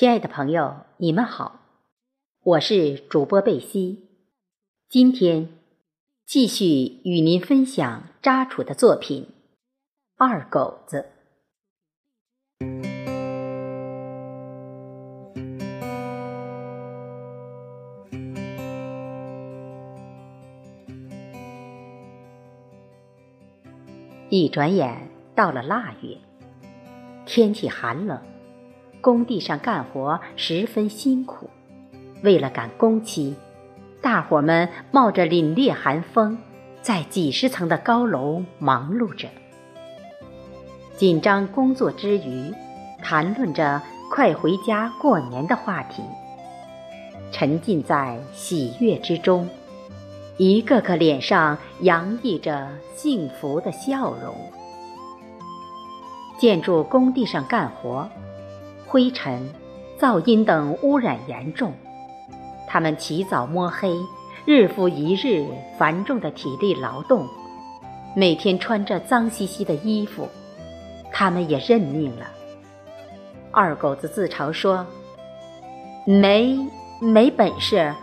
亲爱的朋友，你们好，我是主播贝西。今天继续与您分享扎楚的作品《二狗子》。一转眼到了腊月，天气寒冷。工地上干活十分辛苦，为了赶工期，大伙们冒着凛冽寒风，在几十层的高楼忙碌着。紧张工作之余，谈论着快回家过年的话题，沉浸在喜悦之中，一个个脸上洋溢着幸福的笑容。建筑工地上干活。灰尘、噪音等污染严重，他们起早摸黑，日复一日繁重的体力劳动，每天穿着脏兮兮的衣服，他们也认命了。二狗子自嘲说：“没没本事，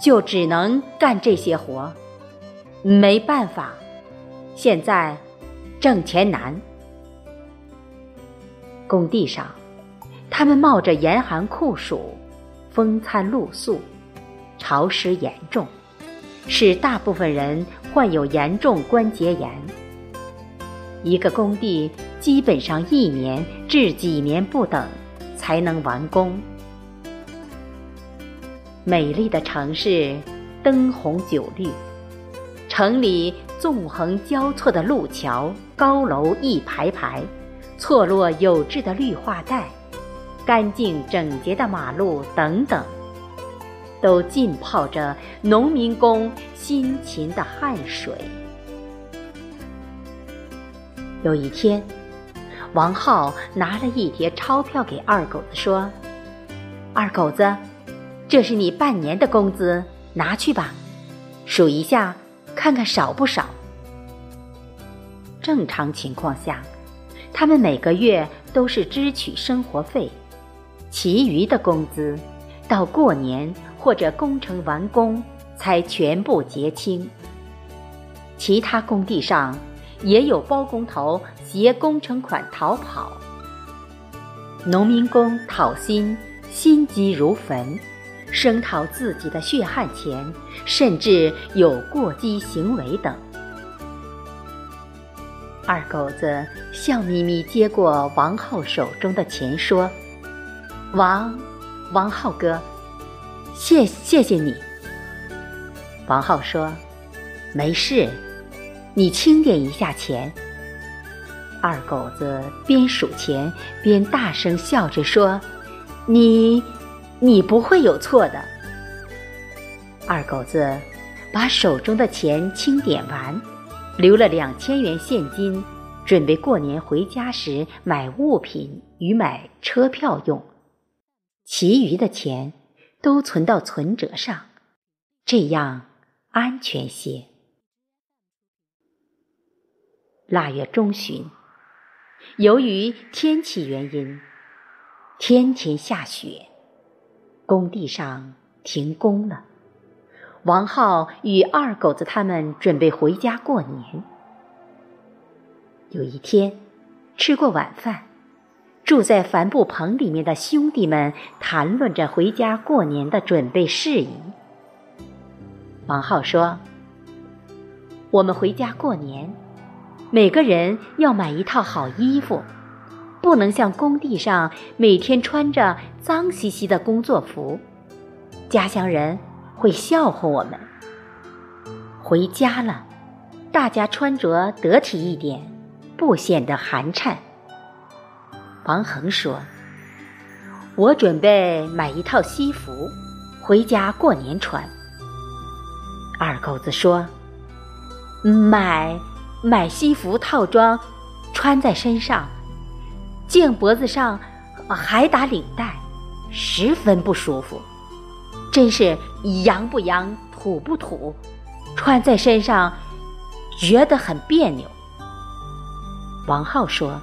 就只能干这些活，没办法，现在挣钱难。”工地上。他们冒着严寒酷暑，风餐露宿，潮湿严重，使大部分人患有严重关节炎。一个工地基本上一年至几年不等才能完工。美丽的城市，灯红酒绿，城里纵横交错的路桥、高楼一排排，错落有致的绿化带。干净整洁的马路等等，都浸泡着农民工辛勤的汗水。有一天，王浩拿了一叠钞票给二狗子说：“二狗子，这是你半年的工资，拿去吧，数一下，看看少不少。”正常情况下，他们每个月都是支取生活费。其余的工资，到过年或者工程完工才全部结清。其他工地上也有包工头携工程款逃跑，农民工讨薪心急如焚，声讨自己的血汗钱，甚至有过激行为等。二狗子笑眯眯接过王浩手中的钱，说。王，王浩哥，谢谢谢你。王浩说：“没事，你清点一下钱。”二狗子边数钱边大声笑着说：“你，你不会有错的。”二狗子把手中的钱清点完，留了两千元现金，准备过年回家时买物品与买车票用。其余的钱都存到存折上，这样安全些。腊月中旬，由于天气原因，天天下雪，工地上停工了。王浩与二狗子他们准备回家过年。有一天，吃过晚饭。住在帆布棚里面的兄弟们谈论着回家过年的准备事宜。王浩说：“我们回家过年，每个人要买一套好衣服，不能像工地上每天穿着脏兮兮的工作服，家乡人会笑话我们。回家了，大家穿着得体一点，不显得寒碜。”王恒说：“我准备买一套西服，回家过年穿。”二狗子说：“买买西服套装，穿在身上，颈脖子上还打领带，十分不舒服，真是洋不洋，土不土，穿在身上觉得很别扭。”王浩说。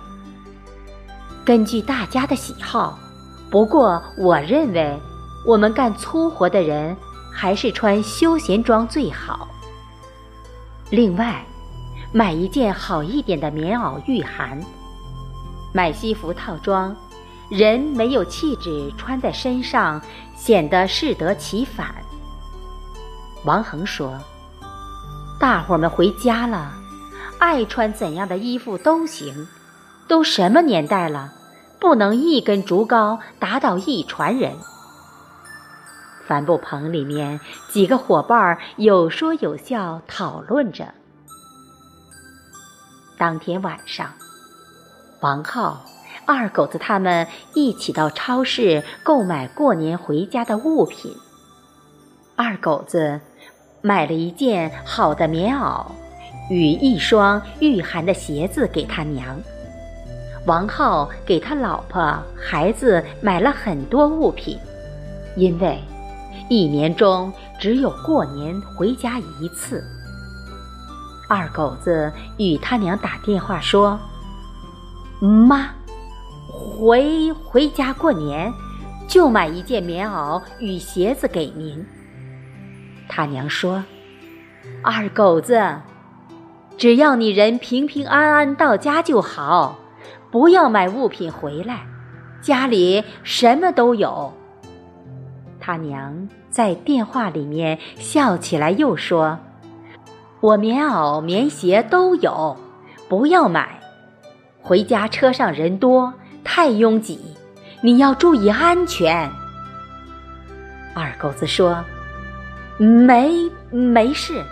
根据大家的喜好，不过我认为，我们干粗活的人还是穿休闲装最好。另外，买一件好一点的棉袄御寒，买西服套装，人没有气质穿在身上，显得适得其反。王恒说：“大伙儿们回家了，爱穿怎样的衣服都行。都什么年代了，不能一根竹篙打倒一船人。”帆布棚里面几个伙伴有说有笑讨论着。当天晚上，王浩、二狗子他们一起到超市购买过年回家的物品。二狗子。买了一件好的棉袄，与一双御寒的鞋子给他娘。王浩给他老婆孩子买了很多物品，因为一年中只有过年回家一次。二狗子与他娘打电话说：“妈，回回家过年，就买一件棉袄与鞋子给您。”他娘说：“二狗子，只要你人平平安安到家就好，不要买物品回来，家里什么都有。”他娘在电话里面笑起来，又说：“我棉袄、棉鞋都有，不要买。回家车上人多，太拥挤，你要注意安全。”二狗子说。没没事，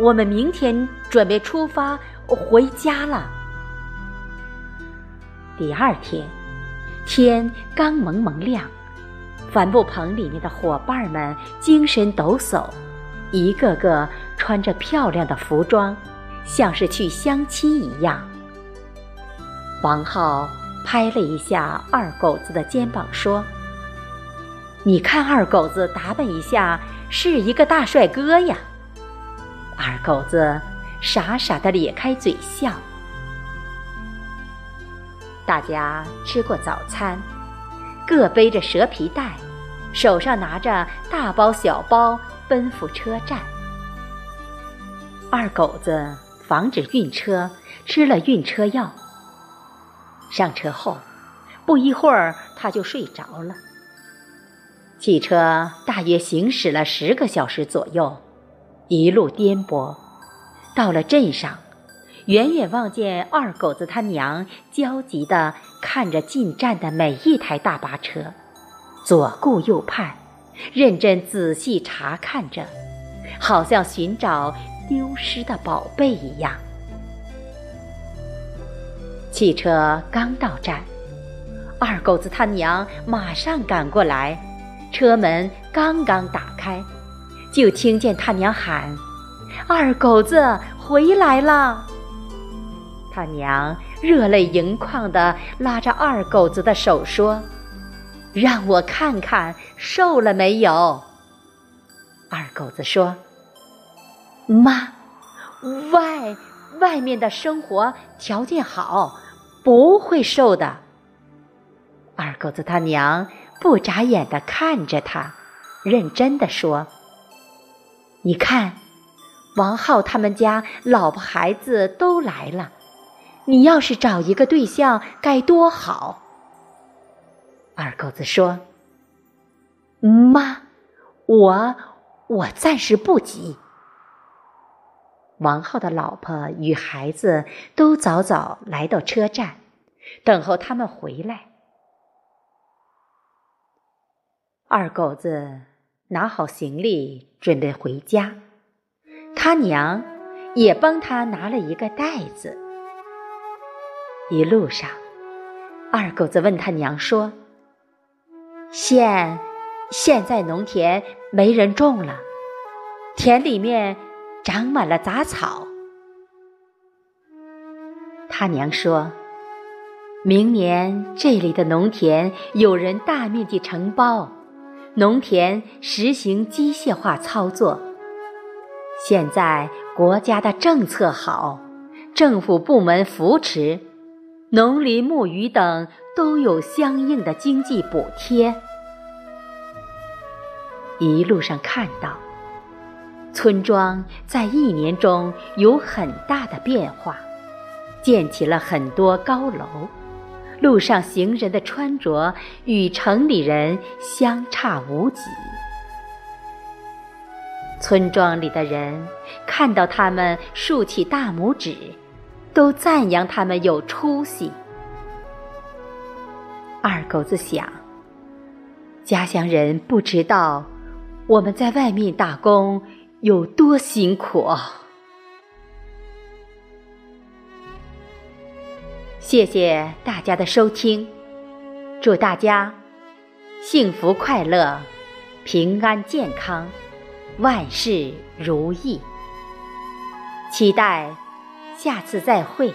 我们明天准备出发回家了。第二天，天刚蒙蒙亮，帆布棚里面的伙伴们精神抖擞，一个个穿着漂亮的服装，像是去相亲一样。王浩拍了一下二狗子的肩膀，说：“你看二狗子打扮一下。”是一个大帅哥呀！二狗子傻傻的咧开嘴笑。大家吃过早餐，各背着蛇皮袋，手上拿着大包小包，奔赴车站。二狗子防止晕车，吃了晕车药。上车后，不一会儿他就睡着了。汽车大约行驶了十个小时左右，一路颠簸，到了镇上，远远望见二狗子他娘焦急地看着进站的每一台大巴车，左顾右盼，认真仔细查看着，好像寻找丢失的宝贝一样。汽车刚到站，二狗子他娘马上赶过来。车门刚刚打开，就听见他娘喊：“二狗子回来了！”他娘热泪盈眶地拉着二狗子的手说：“让我看看瘦了没有。”二狗子说：“妈，外外面的生活条件好，不会瘦的。”二狗子他娘。不眨眼的看着他，认真的说：“你看，王浩他们家老婆孩子都来了，你要是找一个对象该多好。”二狗子说：“妈，我我暂时不急。”王浩的老婆与孩子都早早来到车站，等候他们回来。二狗子拿好行李，准备回家。他娘也帮他拿了一个袋子。一路上，二狗子问他娘说：“现现在农田没人种了，田里面长满了杂草。”他娘说：“明年这里的农田有人大面积承包。”农田实行机械化操作。现在国家的政策好，政府部门扶持，农林牧渔等都有相应的经济补贴。一路上看到，村庄在一年中有很大的变化，建起了很多高楼，路上行人的穿着与城里人相差无几。村庄里的人看到他们竖起大拇指，都赞扬他们有出息。二狗子想，家乡人不知道。我们在外面打工有多辛苦？谢谢大家的收听，祝大家幸福快乐、平安健康、万事如意。期待下次再会。